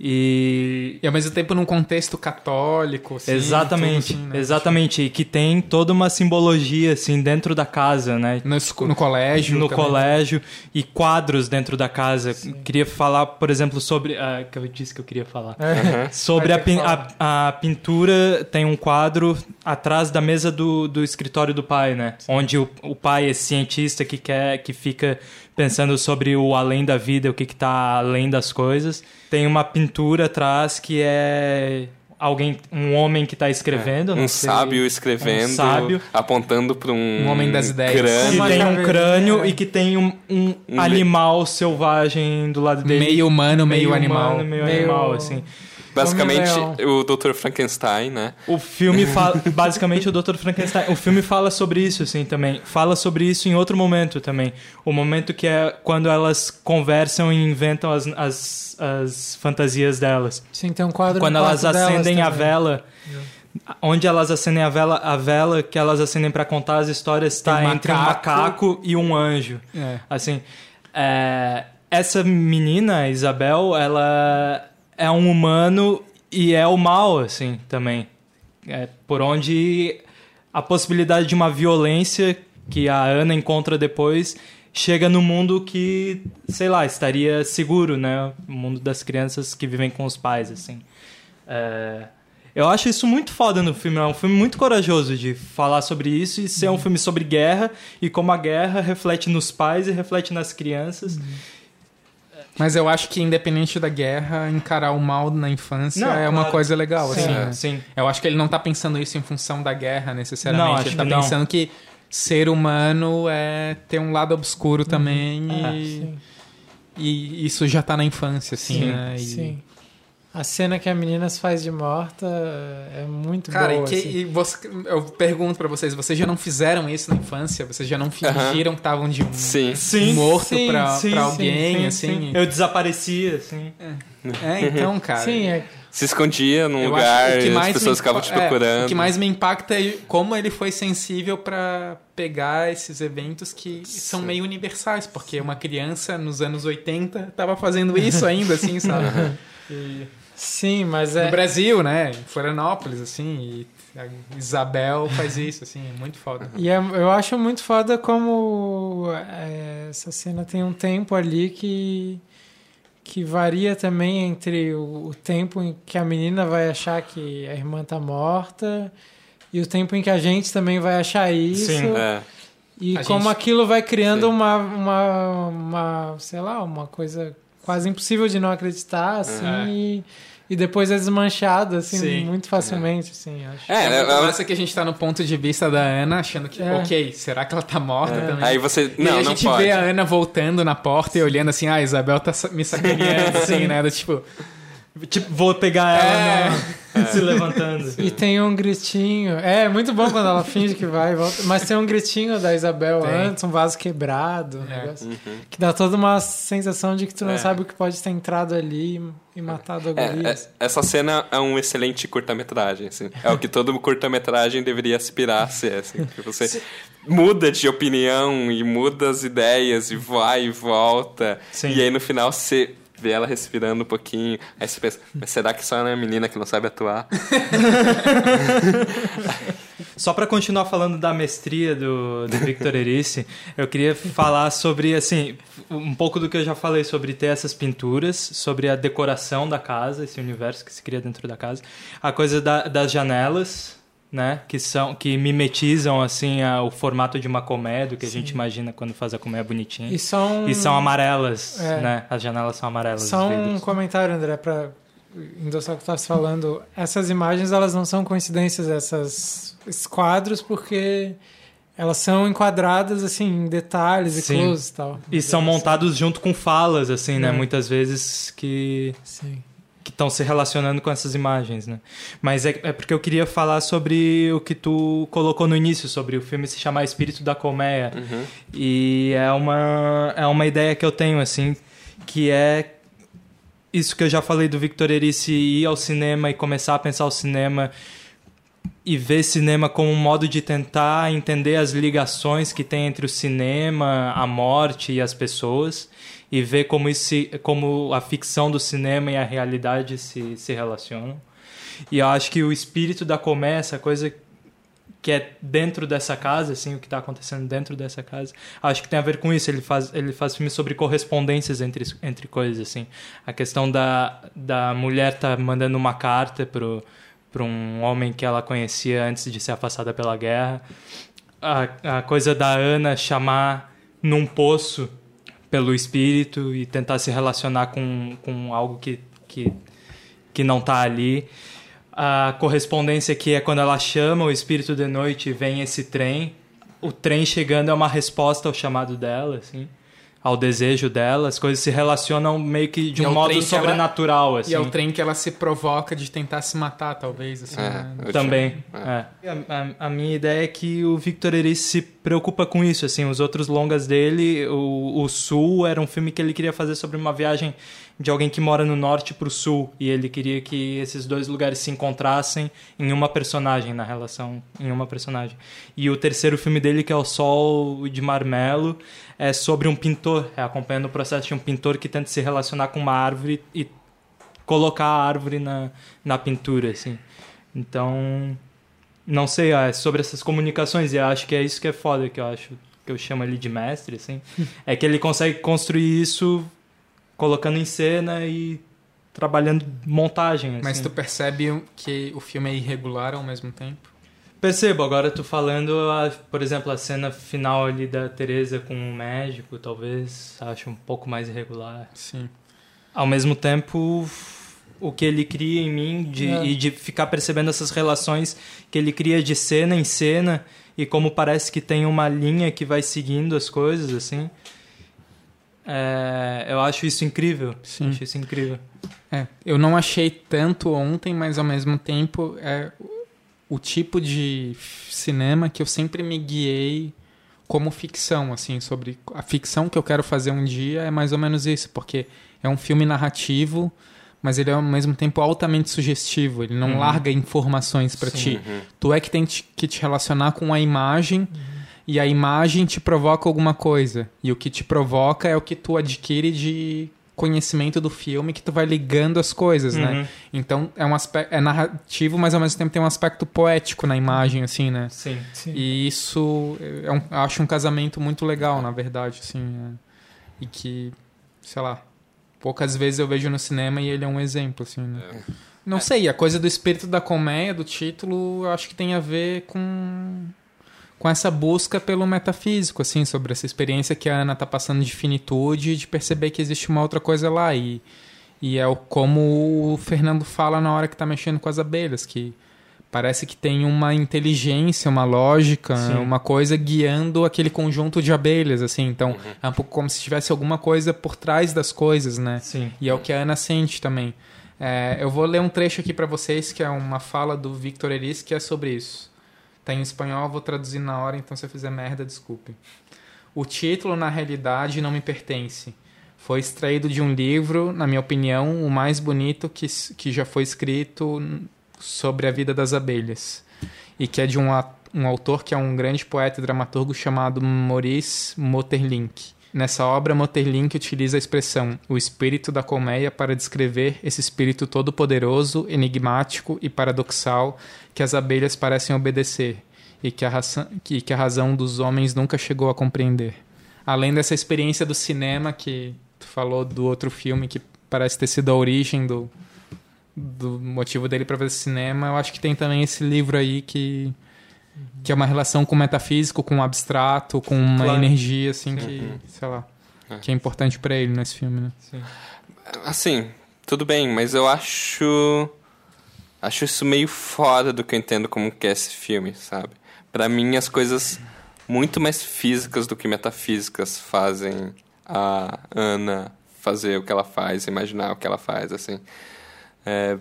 E E ao mesmo tempo num contexto católico, assim, exatamente, assim, né? exatamente, e que tem toda uma simbologia assim dentro da casa, né? No, esco- no colégio. no também. colégio e quadros dentro da casa. Queria falar, por exemplo, sobre. Ah, que eu disse que eu queria falar. É. Sobre a, pin- falar. a, a pintura, tem um quadro atrás da mesa do, do escritório do pai, né? Onde o, o pai, esse cientista que quer, que fica pensando sobre o além da vida, o que que tá além das coisas. Tem uma pintura atrás que é alguém, um homem que tá escrevendo, não Um sei. sábio escrevendo, Um sábio. apontando para um, Um homem das ideias. que crânio. Uma tem um crânio né? e que tem um, um Um animal selvagem do lado dele. Meio humano, meio, animal. humano, meio, Meio- animal, assim. Basicamente, o Dr. Frankenstein, né? O filme fala... basicamente, o Dr. Frankenstein... O filme fala sobre isso, assim, também. Fala sobre isso em outro momento também. O momento que é quando elas conversam e inventam as, as, as fantasias delas. Sim, tem um quadro Quando elas acendem a vela... Onde elas acendem a vela, a vela que elas acendem para contar as histórias está um entre um macaco. e um anjo. É. Assim, é, essa menina, a Isabel, ela é um humano e é o mal, assim, também. É, por onde a possibilidade de uma violência que a Ana encontra depois chega no mundo que, sei lá, estaria seguro, né? O mundo das crianças que vivem com os pais, assim. É, eu acho isso muito foda no filme. É um filme muito corajoso de falar sobre isso e ser um filme sobre guerra e como a guerra reflete nos pais e reflete nas crianças. Mas eu acho que, independente da guerra, encarar o mal na infância Não, é uma claro. coisa legal. Sim, assim, né? sim. Eu acho que ele não tá pensando isso em função da guerra, necessariamente. Não, acho ele tá que não. pensando que ser humano é ter um lado obscuro também É, e, Sim, e isso já tá na infância, assim, Sim, né? E- sim. A cena que a menina se faz de morta é muito Cara, boa. e que- assim. e você- eu pergunto pra vocês, vocês já não fizeram isso na infância? Vocês já não fingiram que estavam de um Sim. Sim, morto sim, pra, sim, pra sim, alguém, sim, assim? sim. Eu desaparecia, assim. É, então, cara. Sim, é, Se escondia num eu lugar e as mais pessoas me- ficavam te é, procurando. o que mais me impacta é como ele foi sensível pra pegar esses eventos que são meio universais, porque uma criança nos anos 80 tava fazendo isso ainda, assim, sabe? E- sim, mas No é. Brasil, né? Em Florianópolis, assim, e a Isabel faz isso, assim, é muito foda. E é- eu acho muito foda como é, essa cena tem um tempo ali que, que varia também entre o, o tempo em que a menina vai achar que a irmã tá morta e o tempo em que a gente também vai achar isso. Sim, É. E A como gente- aquilo vai criando Sim. uma, uma, uma, sei lá, uma coisa quase impossível de não acreditar, assim, É. e, e depois é desmanchado, assim, Sim. muito facilmente, assim, acho. É, É, né, ela- massa que a gente tá no ponto de vista da Ana, achando que, É. ok, será que ela tá morta É. também? Aí você. E Não, aí a gente vê a Ana voltando na porta e olhando assim, ah, a Isabel tá me sacaneando, assim, né? Do tipo, Tipo, vou pegar ela no- se levantando. E tem um gritinho. É, muito bom quando ela finge que vai e volta. Mas tem um gritinho da Isabel Tem. antes, um vaso quebrado, um É. negócio. Uhum. Que dá toda uma sensação de que tu não É. sabe o que pode ter entrado ali e matado a É, guria. é, essa cena é um excelente curta-metragem, assim. É o que todo curta-metragem deveria aspirar a ser, assim. Que você muda de opinião e muda as ideias e vai e volta. Sim. E aí no final você vê ela respirando um pouquinho. Aí você pensa, mas será que só ela é uma menina que não sabe atuar? Só para continuar falando da mestria do, do Victor Erice, eu queria falar sobre, assim, um pouco do que eu já falei sobre ter essas pinturas, sobre a decoração da casa, esse universo que se cria dentro da casa, a coisa da- das janelas, né, que são que mimetizam assim a- o formato de uma do que a gente imagina quando faz a colmeia bonitinha. E um, E são amarelas, É. né? As janelas são amarelas. só os um comentário, André, pra endossar o que tu estás falando. Essas imagens, elas não são coincidências, essas, esses quadros, porque elas são enquadradas, assim, em detalhes e Sim. close e tal. E são montados junto com falas, assim, né? É. Muitas vezes que Sim. Que estão se relacionando com essas imagens, né? Mas é, é porque eu queria falar sobre o que tu colocou no início, sobre o filme se chamar Espírito da Colmeia. Uhum. E é uma, é uma ideia que eu tenho, assim, que é isso que eu já falei do Victor Erice ir ao cinema e começar a pensar o cinema e ver cinema como um modo de tentar entender as ligações que tem entre o cinema, a morte e as pessoas e ver como isso se- como a ficção do cinema e a realidade se, se relacionam. E eu acho que o espírito da colmeia, essa coisa que é dentro dessa casa, assim, o que está acontecendo dentro dessa casa, acho que tem a ver com isso. Ele faz, ele faz filmes sobre correspondências entre, entre coisas, assim. A questão da, da mulher tá mandando uma carta pro para um homem que ela conhecia antes de ser afastada pela guerra. A, a coisa da Ana chamar num poço pelo espírito e tentar se relacionar com, com algo que, que, que não está ali. A correspondência que é quando ela chama o espírito de noite e vem esse trem. O trem chegando é uma resposta ao chamado dela, assim, ao desejo dela. As coisas se relacionam meio que de é um o modo que ela- sobrenatural, assim. E é o trem que ela se provoca de tentar se matar, talvez, assim, É, né? Também. tinha- é. A, a- a minha ideia é que o Victor Erice se preocupa com isso. Assim, os outros longas dele, o, o Sul era um filme que ele queria fazer sobre uma viagem de alguém que mora no norte para o sul e ele queria que esses dois lugares se encontrassem em uma personagem na relação em uma personagem. E o terceiro filme dele que é o Sol de Marmelo é sobre um pintor, é acompanhando o processo de um pintor que tenta se relacionar com uma árvore e colocar a árvore na, na pintura, assim. Então, não sei, é sobre essas comunicações e acho que é isso que é foda, que eu acho que eu chamo ele de mestre, assim. é que ele consegue construir isso colocando em cena e trabalhando montagem, Mas assim. tu percebe que o filme é irregular ao mesmo tempo? Percebo, agora tu falando, a- por exemplo, a cena final ali da Teresa com o médico, talvez acho um pouco mais irregular. Sim. Ao mesmo tempo, o que ele cria em mim de, É. e de ficar percebendo essas relações que ele cria de cena em cena e como parece que tem uma linha que vai seguindo as coisas, assim. É, eu acho isso incrível. Sim. Acho isso incrível. É, eu não achei tanto ontem, mas ao mesmo tempo é o tipo de cinema que eu sempre me guiei como ficção, assim, sobre a ficção que eu quero fazer um dia é mais ou menos isso, porque é um filme narrativo, mas ele é ao mesmo tempo altamente sugestivo, ele não Uhum. larga informações pra Sim. ti. Uhum. Tu é que tem te- que te relacionar com a imagem e a imagem te provoca alguma coisa. E o que te provoca é o que tu adquire de conhecimento do filme que tu vai ligando as coisas, né? Uhum. Então é um aspecto é narrativo, mas ao mesmo tempo tem um aspecto poético na imagem assim, né? Sim. Sim. E isso é um, eu acho um casamento muito legal, na verdade, assim, é. e que, sei lá, poucas vezes eu vejo no cinema e ele é um exemplo, assim. Né? Não sei, a coisa do espírito da colmeia, do título, eu acho que tem a ver com com essa busca pelo metafísico, assim, sobre essa experiência que a Ana tá passando de finitude e de perceber que existe uma outra coisa lá e e é o como o Fernando fala na hora que tá mexendo com as abelhas, que parece que tem uma inteligência, uma lógica, Sim. uma coisa guiando aquele conjunto de abelhas, assim. Então, Uhum. é um pouco como se tivesse alguma coisa por trás das coisas, né? Sim. E é o que a Ana sente também. É, eu vou ler um trecho aqui pra vocês, que é uma fala do Victor Eris, que é sobre isso. Tá em espanhol, vou traduzir na hora, então se eu fizer merda, desculpe. O título, na realidade, não me pertence. Foi extraído de um livro, na minha opinião, o mais bonito que, que já foi escrito sobre a vida das abelhas. E que é de um, um autor que é um grande poeta e dramaturgo chamado Maurice Maeterlinck. Nessa obra, Maeterlinck utiliza a expressão o espírito da colmeia para descrever esse espírito todo-poderoso, enigmático e paradoxal que as abelhas parecem obedecer e que a, raça- que- que a razão dos homens nunca chegou a compreender. Além dessa experiência do cinema que tu falou do outro filme que parece ter sido a origem do, do motivo dele para fazer cinema, eu acho que tem também esse livro aí que que é uma relação com o metafísico, com o abstrato, com uma Claro. energia assim Sim. que, sei lá, É. que é importante para ele nesse filme, né? Sim. Assim, tudo bem, mas eu acho. Acho isso meio fora do que eu entendo como que é esse filme, sabe? Pra mim, as coisas muito mais físicas do que metafísicas fazem a Ana fazer o que ela faz, imaginar o que ela faz, assim. É,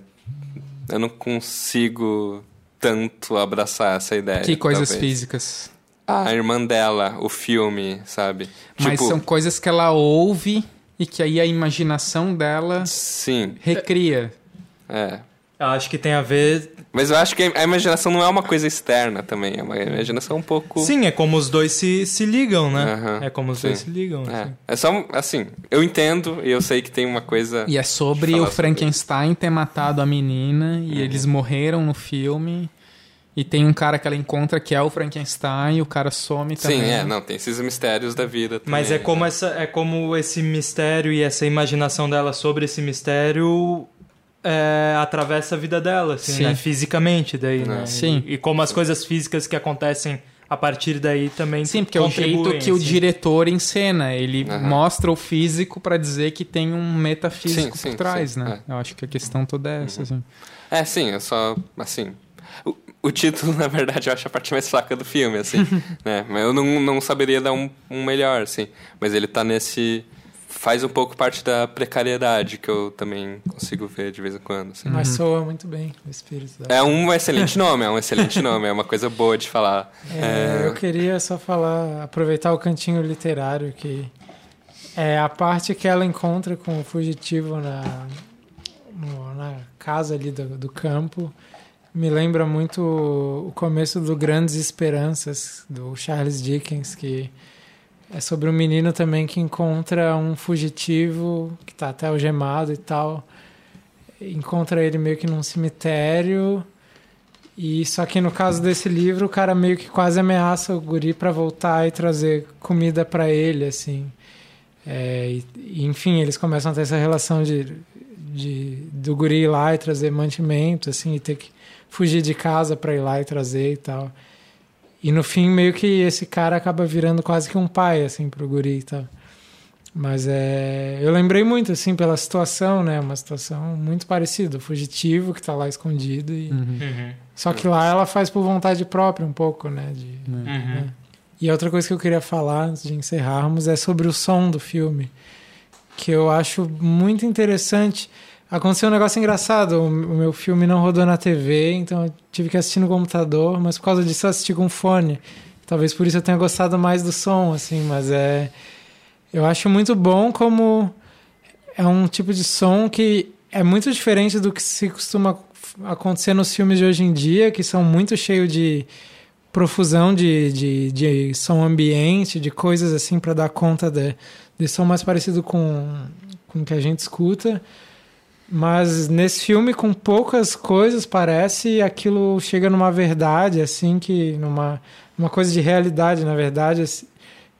eu não consigo tanto abraçar essa ideia. que coisas talvez. físicas. A irmã dela, o filme, sabe? Mas tipo, são coisas que ela ouve e que aí a imaginação dela sim, recria. é. Eu acho que tem a ver. Mas eu acho que a imaginação não é uma coisa externa também, é uma imaginação um pouco. Sim, é como os dois se, se ligam, né? Aham, É como os sim. dois se ligam. É, assim. é só assim, eu entendo e eu sei que tem uma coisa. E é sobre o sobre Frankenstein ter matado a menina e Uhum. eles morreram no filme. E tem um cara que ela encontra que é o Frankenstein e o cara some também. Sim, é, não, tem esses mistérios da vida também. Mas é como, né? essa, é como esse mistério e essa imaginação dela sobre esse mistério é, atravessa a vida dela, assim, Sim. né? fisicamente daí, né? Sim. E, e como as coisas físicas que acontecem a partir daí também Sim, porque é o jeito que o assim. diretor encena. Ele Aham. mostra o físico pra dizer que tem um metafísico Sim, sim, por trás, sim, né? Eu acho que a questão toda é essa, assim. É, sim, é só. Assim. O, o título, na verdade, eu acho a parte mais fraca do filme, assim. né? Mas eu não, não saberia dar um, um melhor, assim. Mas ele tá nesse. Faz um pouco parte da precariedade que eu também consigo ver de vez em quando. Assim. Mas Uhum. soa muito bem o espírito da É um excelente nome, é um excelente nome, é uma coisa boa de falar. É, É. Eu queria só falar, aproveitar o cantinho literário que é a parte que ela encontra com o fugitivo na, no- na casa ali do, do campo. Me lembra muito o começo do Grandes Esperanças, do Charles Dickens, que é sobre um menino também que encontra um fugitivo que está até algemado e tal. Encontra ele meio que num cemitério e só que no caso desse livro, o cara meio que quase ameaça o guri para voltar e trazer comida para ele, assim. É, e, e, enfim, eles começam a ter essa relação de, de do guri ir lá e trazer mantimento, assim, e ter que fugir de casa para ir lá e trazer e tal. E no fim, meio que esse cara acaba virando quase que um pai, assim, pro guri e tal. Mas é, eu lembrei muito, assim, pela situação, né? Uma situação muito parecida. O fugitivo que tá lá escondido e... Uhum. Uhum. Só que lá ela faz por vontade própria um pouco, né? De, Uhum. né? E outra coisa que eu queria falar antes de encerrarmos é sobre o som do filme, que eu acho muito interessante. Aconteceu um negócio engraçado, o meu filme não rodou na TV, então eu tive que assistir no computador, mas por causa disso eu assisti com fone. Talvez por isso eu tenha gostado mais do som, assim, mas é. Eu acho muito bom como é um tipo de som que é muito diferente do que se costuma acontecer nos filmes de hoje em dia, que são muito cheios de profusão de, de, de som ambiente, de coisas assim para dar conta de, de som mais parecido com, com o que a gente escuta. Mas nesse filme, com poucas coisas, parece aquilo chega numa verdade, assim, que numa uma coisa de realidade, na verdade, assim,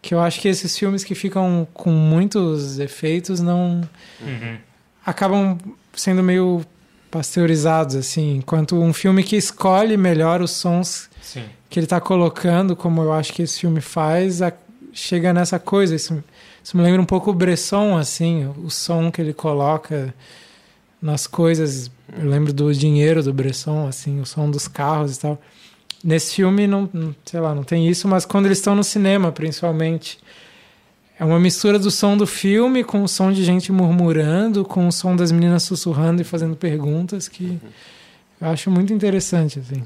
que eu acho que esses filmes que ficam com muitos efeitos não Uhum. acabam sendo meio pasteurizados, assim, enquanto um filme que escolhe melhor os sons Sim. que ele está colocando, como eu acho que esse filme faz, a- chega nessa coisa. Isso, isso me lembra um pouco o Bresson, assim, o som que ele coloca nas coisas. Eu lembro do dinheiro do Bresson, assim, o som dos carros e tal. Nesse filme, não, sei lá, não tem isso, mas quando eles estão no cinema, principalmente, é uma mistura do som do filme com o som de gente murmurando, com o som das meninas sussurrando e fazendo perguntas que eu acho muito interessante, assim.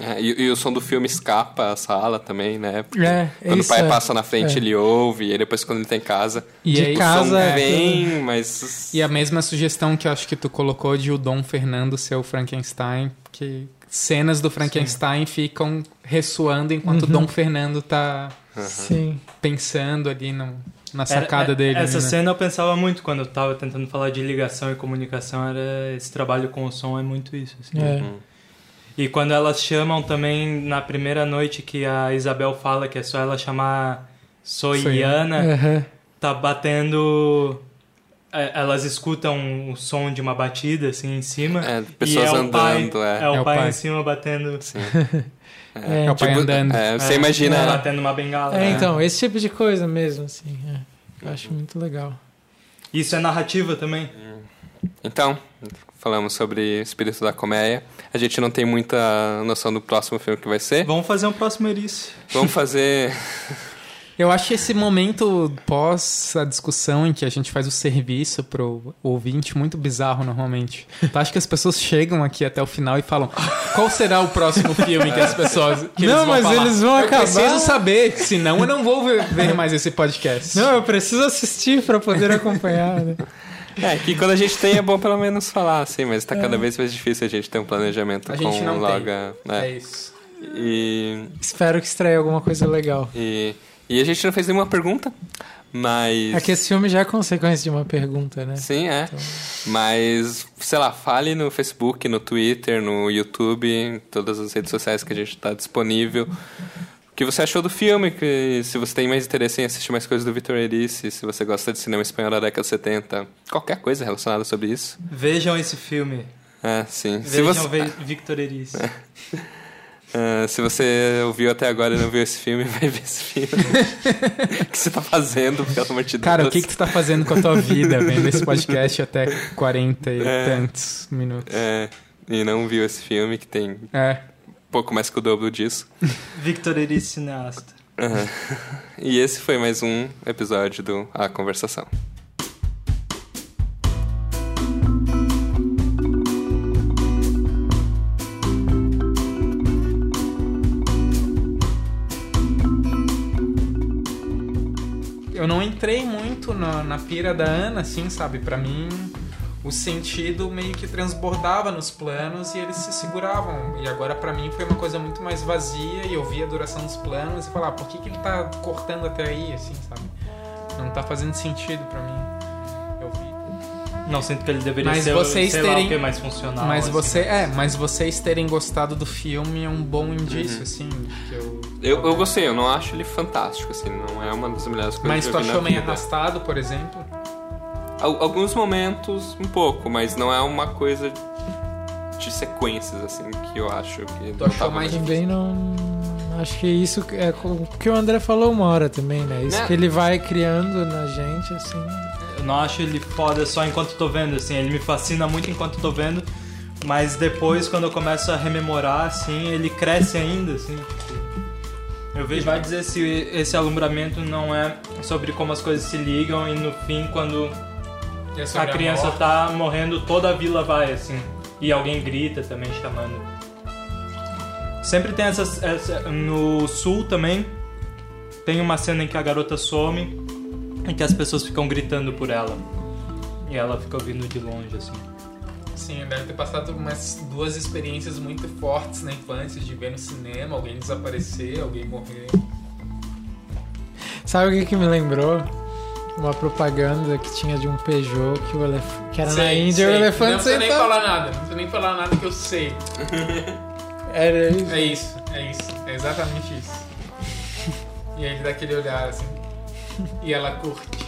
É, e, e o som do filme escapa a sala também, né? Porque É, quando o pai é. passa na frente, É. ele ouve, e aí depois quando ele tá em casa, E De aí, o casa, som é, vem, mas... E a mesma sugestão que eu acho que tu colocou de o Dom Fernando ser o Frankenstein, que cenas do Frankenstein ficam ressoando enquanto o Uhum. Dom Fernando tá Sim. pensando ali no- na Era- sacada é- dele. Essa né? cena eu pensava muito quando eu tava tentando falar de ligação e comunicação, era esse trabalho com o som é muito isso. assim. É. Hum. E quando elas chamam também na primeira noite que a Isabel fala que é só ela chamar Soiana, Aham. tá batendo. é, Elas escutam o som de uma batida assim em cima. É, e pessoas é o andando, pai, é. é o É o pai, pai. em cima batendo. Sim. É, É o pai Tipo, andando. é, você é, imagina... Batendo uma bengala. É, né? então, esse tipo de coisa mesmo, assim. é. Eu acho muito legal. Isso é narrativa também. Então, falamos sobre Espírito da Comédia. A gente não tem muita noção do próximo filme que vai ser. Vamos fazer um próximo Erice. Vamos fazer... Eu acho esse momento pós a discussão em que a gente faz o serviço pro ouvinte muito bizarro normalmente. Tu acha que as pessoas chegam aqui até o final e falam qual será o próximo filme que as pessoas que Não, mas falar? eles vão eu acabar- preciso saber, senão eu não vou ver, mais esse podcast. Não, eu preciso assistir pra poder acompanhar, né? É, que quando a gente tem é bom pelo menos falar, assim, mas tá cada vez mais difícil a gente ter um planejamento A com gente não tem. logo... É Né? isso. E, Espero que estreie alguma coisa legal. e, e a gente não fez nenhuma pergunta, mas... É que esse filme já é consequência de uma pergunta, né? Sim, é. Então. Mas, sei lá, fale no Facebook, no Twitter, no YouTube, em todas as redes sociais que a gente está disponível. O que você achou do filme? Que, se você tem mais interesse em assistir mais coisas do Vitor Erice, se você gosta de cinema espanhol da década de 70, qualquer coisa relacionada sobre isso. Vejam esse filme. É, sim. Se Vejam você, Ve- Victor Erice. ah, se você ouviu até agora e não viu esse filme, vai ver esse filme. o que você tá fazendo, pelo amor de Deus? Cara, o que, que tu tá fazendo com a tua vida, vendo esse podcast até 40 e É. tantos minutos? É, e não viu esse filme, que tem É. pouco mais que o dobro disso. Victor Erice cineasta. Aham. E esse foi mais um episódio do A Conversação. Eu não entrei muito na, na pira da Ana, assim, sabe? Pra mim, o sentido meio que transbordava nos planos e eles se seguravam. E agora, pra mim, foi uma coisa muito mais vazia e eu via a duração dos planos e falava, por que, que ele tá cortando até aí, assim, sabe? Não tá fazendo sentido pra mim. Eu vi. Não sinto que ele deveria Mas ser vocês sei lá, terem- o que mais funcional. mas assim. você, é, mas vocês terem gostado do filme é um bom indício, Uhum. assim, que eu... Eu, eu gostei, eu não acho ele fantástico, assim, não é uma das melhores coisas Mas que tu eu vi achou na meio vida. arrastado, por exemplo? Al- Alguns momentos, um pouco, mas não é uma coisa de sequências, assim, que eu acho que não achou mais Também não. Acho que isso é o que o André falou uma hora também, né? Isso Né? que ele vai criando na gente, assim. Eu não acho ele foda só enquanto tô vendo, assim. Ele me fascina muito enquanto tô vendo. Mas depois, quando eu começo a rememorar, assim, ele cresce ainda, assim. Eu vejo vai dizer se esse alumbramento não é sobre como as coisas se ligam e no fim quando É a criança tá morrendo, toda a vila vai assim. E alguém grita também chamando. Sempre tem essas. essa- no sul também tem uma cena em que a garota some e que as pessoas ficam gritando por ela. E ela fica ouvindo de longe, assim. Sim, deve ter passado umas duas experiências muito fortes na infância de ver no cinema alguém desaparecer, alguém morrer. Sabe o que, que me lembrou? Uma propaganda que tinha de um Peugeot que, o elef... que era na Sei, Índia e sei. o elefante Não precisa nem falar nada, não precisa nem falar nada que eu sei. Era isso. É isso, é isso, é exatamente isso. E aí ele dá aquele olhar assim. E ela curte.